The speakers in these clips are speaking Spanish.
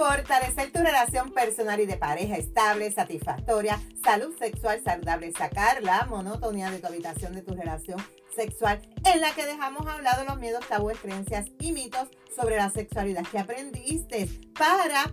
fortalecer tu relación personal y de pareja estable, satisfactoria, salud sexual saludable, sacar la monotonía de tu habitación de tu relación sexual en la que dejamos a un lado los miedos, tabúes, creencias y mitos sobre la sexualidad que aprendiste para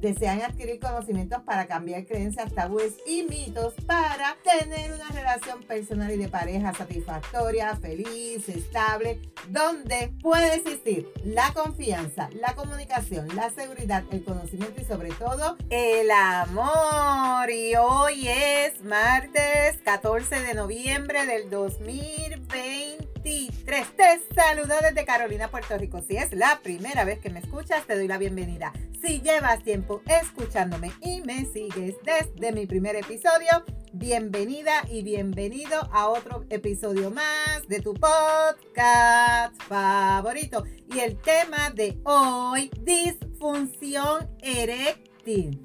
desean adquirir conocimientos para cambiar creencias, tabúes y mitos para tener una relación personal y de pareja satisfactoria, feliz, estable, donde puede existir la confianza, la comunicación, la seguridad, el conocimiento y sobre todo el amor. Y hoy es martes 14 de noviembre del 2020 Te saludo desde Carolina, Puerto Rico. Si es la primera vez que me escuchas, te doy la bienvenida. Si llevas tiempo escuchándome y me sigues desde mi primer episodio, bienvenida y bienvenido a otro episodio más de tu podcast favorito. Y el tema de hoy, disfunción eréctil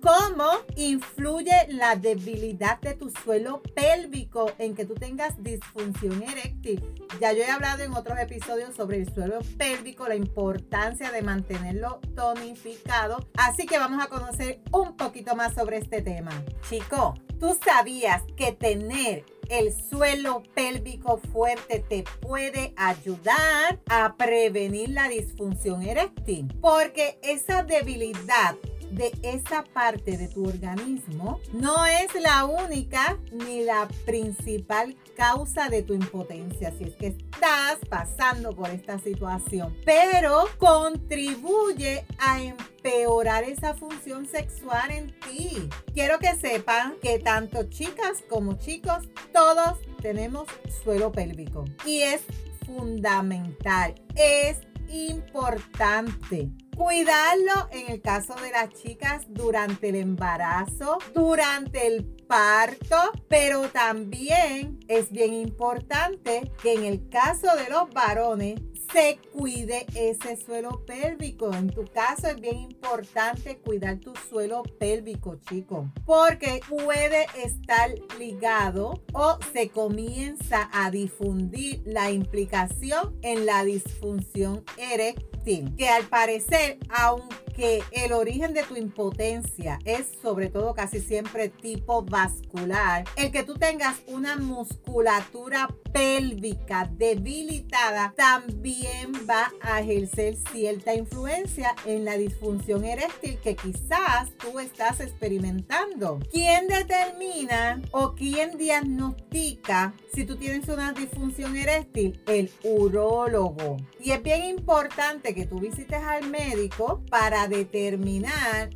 ¿Cómo influye la debilidad de tu suelo pélvico en que tú tengas disfunción eréctil? Ya yo he hablado en otros episodios sobre el suelo pélvico, la importancia de mantenerlo tonificado. Así que vamos a conocer un poquito más sobre este tema. Chico, ¿tú sabías que tener el suelo pélvico fuerte te puede ayudar a prevenir la disfunción eréctil. Porque esa debilidad de esa parte de tu organismo no es la única ni la principal causa de tu impotencia si es que estás pasando por esta situación, pero contribuye a empeorar esa función sexual en ti. Quiero que sepan que tanto chicas como chicos, todos tenemos suelo pélvico. Y es fundamental, es importante Cuidarlo en el caso de las chicas durante el embarazo, durante el parto, pero también es bien importante que en el caso de los varones se cuide ese suelo pélvico. En tu caso es bien importante cuidar tu suelo pélvico, chico, porque puede estar ligado o se comienza a difundir la implicación en la disfunción eréctil que al parecer, aunque el origen de tu impotencia es sobre todo casi siempre tipo vascular, el que tú tengas una musculatura pélvica debilitada también va a ejercer cierta influencia en la disfunción eréctil que quizás tú estás experimentando. ¿Quién determina o quién diagnostica si tú tienes una disfunción eréctil? El urólogo. Y es bien importante que tú visites al médico para determinar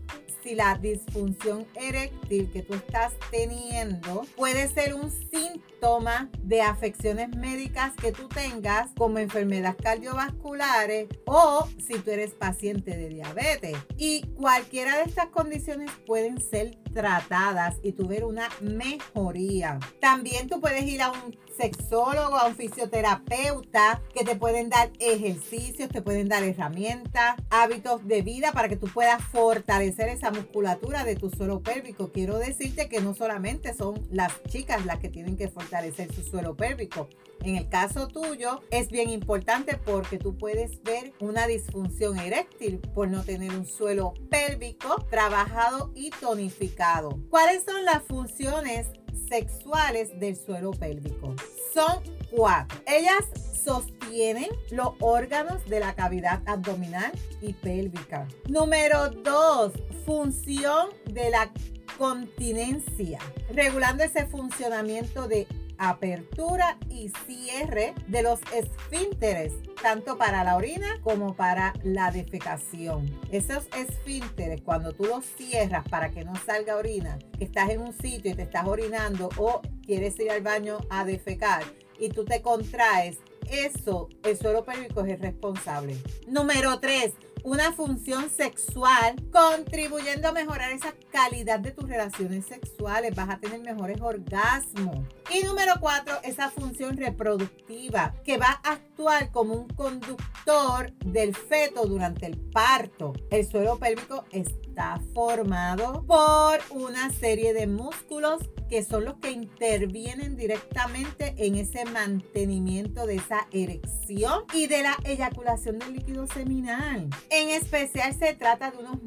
si la disfunción eréctil que tú estás teniendo puede ser un síntoma de afecciones médicas que tú tengas como enfermedades cardiovasculares o si tú eres paciente de diabetes. Y cualquiera de estas condiciones pueden ser tratadas y tu ver una mejoría. También tú puedes ir a un sexólogo, a un fisioterapeuta que te pueden dar ejercicios, te pueden dar herramientas, hábitos de vida para que tú puedas fortalecer esa musculatura de tu suelo pélvico. Quiero decirte que no solamente son las chicas las que tienen que fortalecer su suelo pélvico. En el caso tuyo es bien importante porque tú puedes ver una disfunción eréctil por no tener un suelo pélvico trabajado y tonificado. ¿Cuáles son las funciones sexuales del suelo pélvico? Son cuatro. Ellas sostienen los órganos de la cavidad abdominal y pélvica. Número dos, función de la continencia, regulando ese funcionamiento de apertura y cierre de los esfínteres, tanto para la orina como para la defecación. Esos esfínteres, cuando tú los cierras para que no salga orina, que estás en un sitio y te estás orinando o quieres ir al baño a defecar y tú te contraes, eso, el suelo pélvico es el responsable. Número 3 una función sexual, contribuyendo a mejorar esa calidad de tus relaciones sexuales. Vas a tener mejores orgasmos. Y número cuatro, esa función reproductiva que va a actuar como un conductor del feto durante el parto. El suelo pélvico está formado por una serie de músculos que son los que intervienen directamente en ese mantenimiento de esa erección y de la eyaculación del líquido seminal. En especial se trata de unos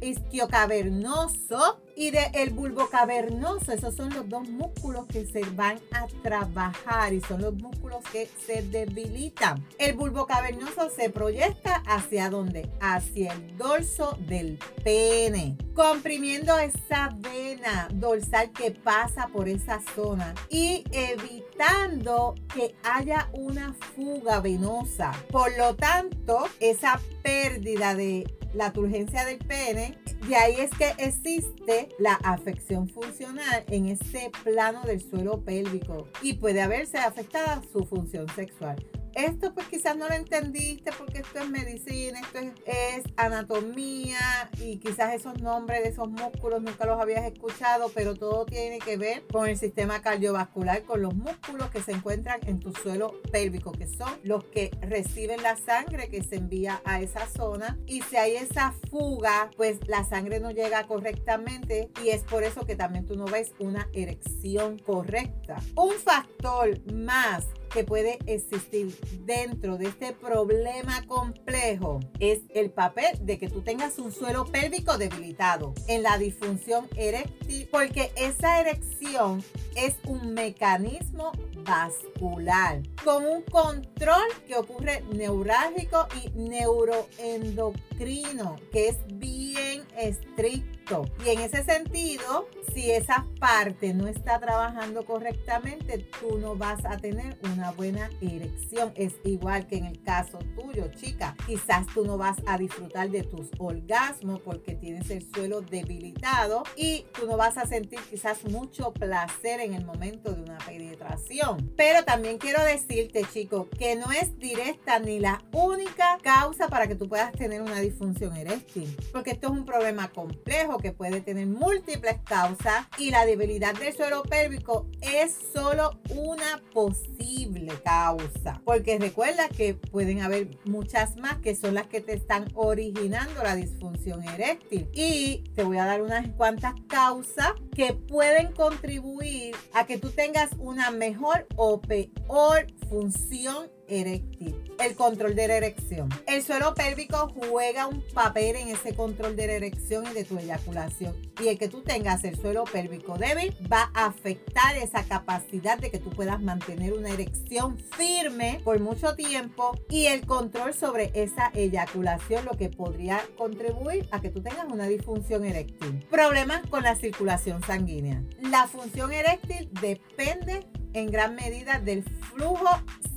isquiocavernosos y del el bulbo cavernoso. Esos son los dos músculos que se van a trabajar y son los músculos que se debilitan. El bulbo cavernoso se proyecta hacia dónde? Hacia el dorso del pene, comprimiendo esa vena dorsal que pasa por esa zona y evitando que haya una fuga venosa. Por lo tanto, esa pérdida de la turgencia del pene de ahí es que existe la afección funcional en ese plano del suelo pélvico y puede haberse afectada su función sexual. Esto pues quizás no lo entendiste porque esto es medicina, esto es, anatomía y quizás esos nombres de esos músculos nunca los habías escuchado, pero todo tiene que ver con el sistema cardiovascular, con los músculos que se encuentran en tu suelo pélvico, que son los que reciben la sangre que se envía a esa zona y si hay esa fuga, pues la sangre no llega correctamente y es por eso que también tú no ves una erección correcta. Un factor más que puede existir dentro de este problema complejo es el papel de que tú tengas un suelo pélvico debilitado en la disfunción eréctil, porque esa erección es un mecanismo vascular con un control que ocurre neurálgico y neuroendocrino, que es bien estricto. Y en ese sentido, si esa parte no está trabajando correctamente, tú no vas a tener una buena erección. Es igual que en el caso tuyo, chica. Quizás tú no vas a disfrutar de tus orgasmos porque tienes el suelo debilitado y tú no vas a sentir quizás mucho placer en el momento de una penetración. Pero también quiero decirte, chico, que no es directa ni la única causa para que tú puedas tener una disfunción eréctil. Porque esto es un problema complejo que puede tener múltiples causas y la debilidad del suelo pélvico es solo una posible causa. Porque recuerda que pueden haber muchas más que son las que te están originando la disfunción eréctil. Y te voy a dar unas cuantas causas que pueden contribuir a que tú tengas una mejor o peor función eréctil. El control de la erección. El suelo pélvico juega un papel en ese control de la erección y de tu eyaculación. Y el que tú tengas el suelo pélvico débil va a afectar esa capacidad de que tú puedas mantener una erección firme por mucho tiempo y el control sobre esa eyaculación, lo que podría contribuir a que tú tengas una disfunción eréctil. Problemas con la circulación sanguínea. La función eréctil depende en gran medida del flujo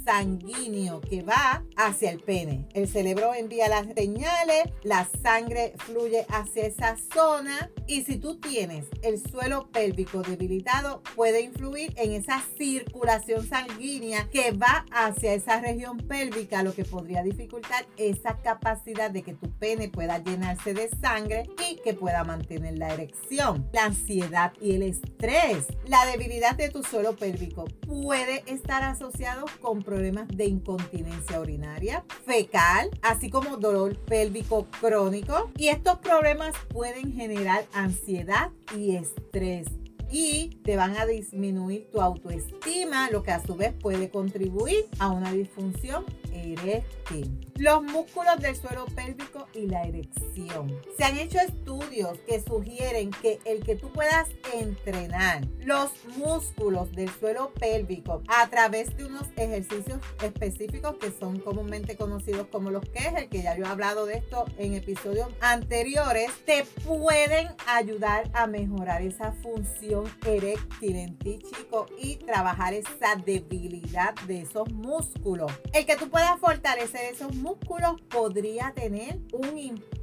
sanguíneo que va hacia el pene. El cerebro envía las señales, la sangre fluye hacia esa zona y si tú tienes el suelo pélvico debilitado puede influir en esa circulación sanguínea que va hacia esa región pélvica, lo que podría dificultar esa capacidad de que tu pene pueda llenarse de sangre que pueda mantener la erección. La ansiedad y el estrés, la debilidad de tu suelo pélvico puede estar asociado con problemas de incontinencia urinaria, fecal, así como dolor pélvico crónico. Y estos problemas pueden generar ansiedad y estrés y te van a disminuir tu autoestima, lo que a su vez puede contribuir a una disfunción eréctil. Los músculos del suelo pélvico y la erección. Se han hecho estudios que sugieren que el que tú puedas entrenar los músculos del suelo pélvico a través de unos ejercicios específicos que son comúnmente conocidos como los el que ya yo he hablado de esto en episodios anteriores, te pueden ayudar a mejorar esa función eréctil en ti, chico, y trabajar esa debilidad de esos músculos. El que tú puedas fortalecer esos músculos podría tener un impacto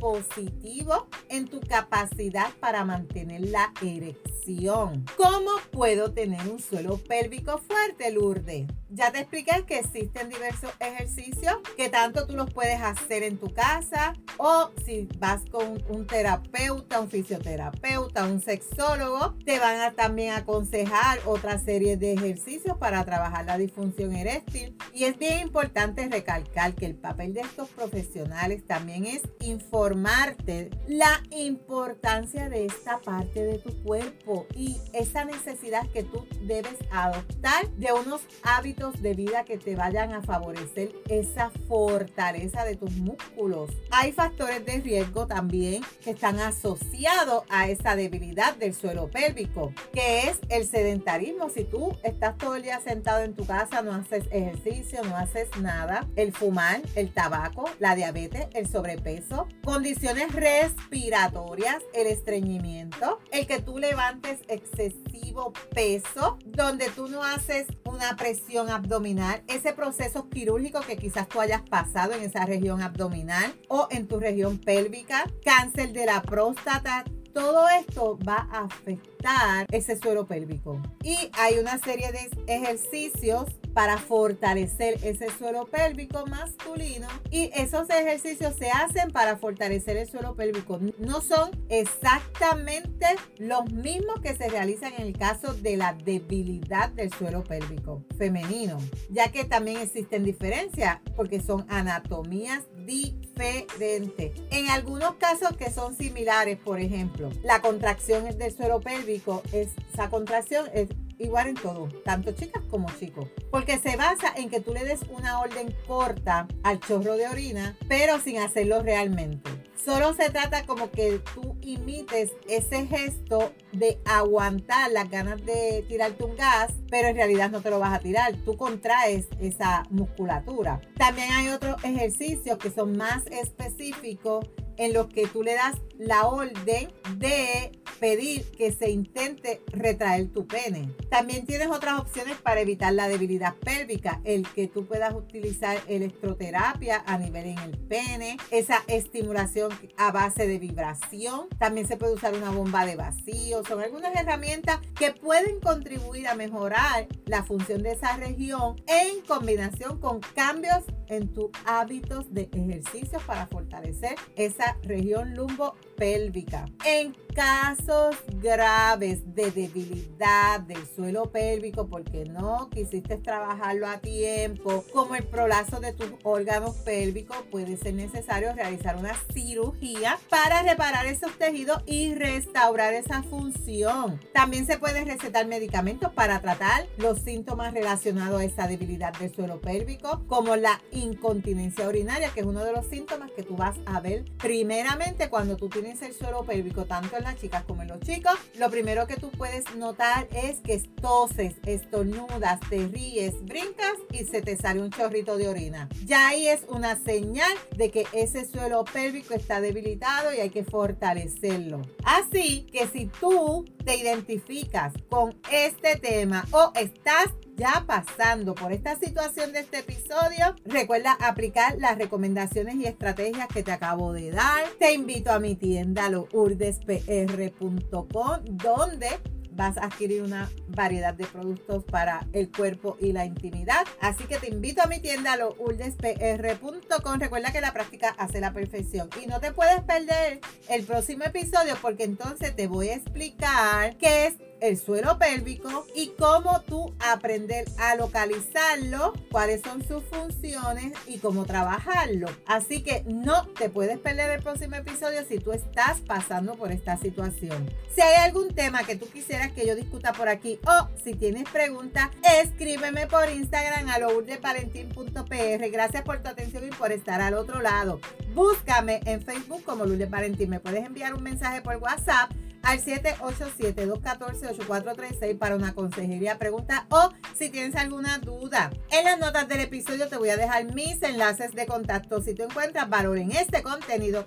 positivo en tu capacidad para mantener la erección. ¿Cómo puedo tener un suelo pélvico fuerte, Lourdes? Ya te expliqué que existen diversos ejercicios que tanto tú los puedes hacer en tu casa o si vas con un terapeuta, un fisioterapeuta, un sexólogo, te van a también aconsejar otra serie de ejercicios para trabajar la disfunción eréctil. Y es bien importante recalcar que el papel de estos profesionales también es informarte la importancia de esta parte de tu cuerpo y esa necesidad que tú debes adoptar de unos hábitos de vida que te vayan a favorecer esa fortaleza de tus músculos. Hay factores de riesgo también que están asociados a esa debilidad del suelo pélvico, que es el sedentarismo. Si tú estás todo el día sentado en tu casa, no haces ejercicio, no haces nada, el fumar, el tabaco, la diabetes, el sobrepeso, condiciones respiratorias, el estreñimiento, el que tú levantes excesivo peso, donde tú no haces una presión abdominal, ese proceso quirúrgico que quizás tú hayas pasado en esa región abdominal o en tu región pélvica, cáncer de la próstata, todo esto va a afectar ese suelo pélvico. Y hay una serie de ejercicios para fortalecer ese suelo pélvico masculino y esos ejercicios se hacen para fortalecer el suelo pélvico. No son exactamente los mismos que se realizan en el caso de la debilidad del suelo pélvico femenino, ya que también existen diferencias porque son anatomías diferentes. En algunos casos que son similares, por ejemplo, la contracción del suelo pélvico, esa contracción es igual en todo, tanto chicas como chicos, porque se basa en que tú le des una orden corta al chorro de orina, pero sin hacerlo realmente. Solo se trata como que tú imites ese gesto de aguantar las ganas de tirarte un gas, pero en realidad no te lo vas a tirar. Tú contraes esa musculatura. También hay otros ejercicios que son más específicos en los que tú le das la orden de pedir que se intente retraer tu pene. También tienes otras opciones para evitar la debilidad pélvica, el que tú puedas utilizar electroterapia a nivel en el pene, esa estimulación a base de vibración. También se puede usar una bomba de vacío. Son algunas herramientas que pueden contribuir a mejorar la función de esa región en combinación con cambios en tus hábitos de ejercicio para fortalecer esa región lumbo pélvica. En casos graves de debilidad del suelo pélvico porque no quisiste trabajarlo a tiempo, como el prolazo de tus órganos pélvicos, puede ser necesario realizar una cirugía para reparar esos tejidos y restaurar esa función. También se puede recetar medicamentos para tratar los síntomas relacionados a esa debilidad del suelo pélvico, como la incontinencia urinaria, que es uno de los síntomas que tú vas a ver primeramente cuando tú tienes el suelo pélvico, tanto en las chicas como en los chicos, lo primero que tú puedes notar es que toses, estornudas, te ríes, brincas y se te sale un chorrito de orina. Ya ahí es una señal de que ese suelo pélvico está debilitado y hay que fortalecerlo. Así que si tú te identificas con este tema o estás ya pasando por esta situación de este episodio, recuerda aplicar las recomendaciones y estrategias que te acabo de dar. Te invito a mi tienda lourdespr.com donde vas a adquirir una variedad de productos para el cuerpo y la intimidad. Así que te invito a mi tienda lourdespr.com. Recuerda que la práctica hace la perfección y no te puedes perder el próximo episodio porque entonces te voy a explicar qué es el suelo pélvico y cómo tú aprender a localizarlo, cuáles son sus funciones y cómo trabajarlo. Así que no te puedes perder el próximo episodio si tú estás pasando por esta situación. Si hay algún tema que tú quisieras que yo discuta por aquí o si tienes preguntas, escríbeme por Instagram a lourdesvalentín.pr. Gracias por tu atención y por estar al otro lado. Búscame en Facebook como Lourdes Valentín. Me puedes enviar un mensaje por WhatsApp al 787-214-8436 para una consejería, pregunta o si tienes alguna duda. En las notas del episodio te voy a dejar mis enlaces de contacto. Si tú encuentras valor en este contenido,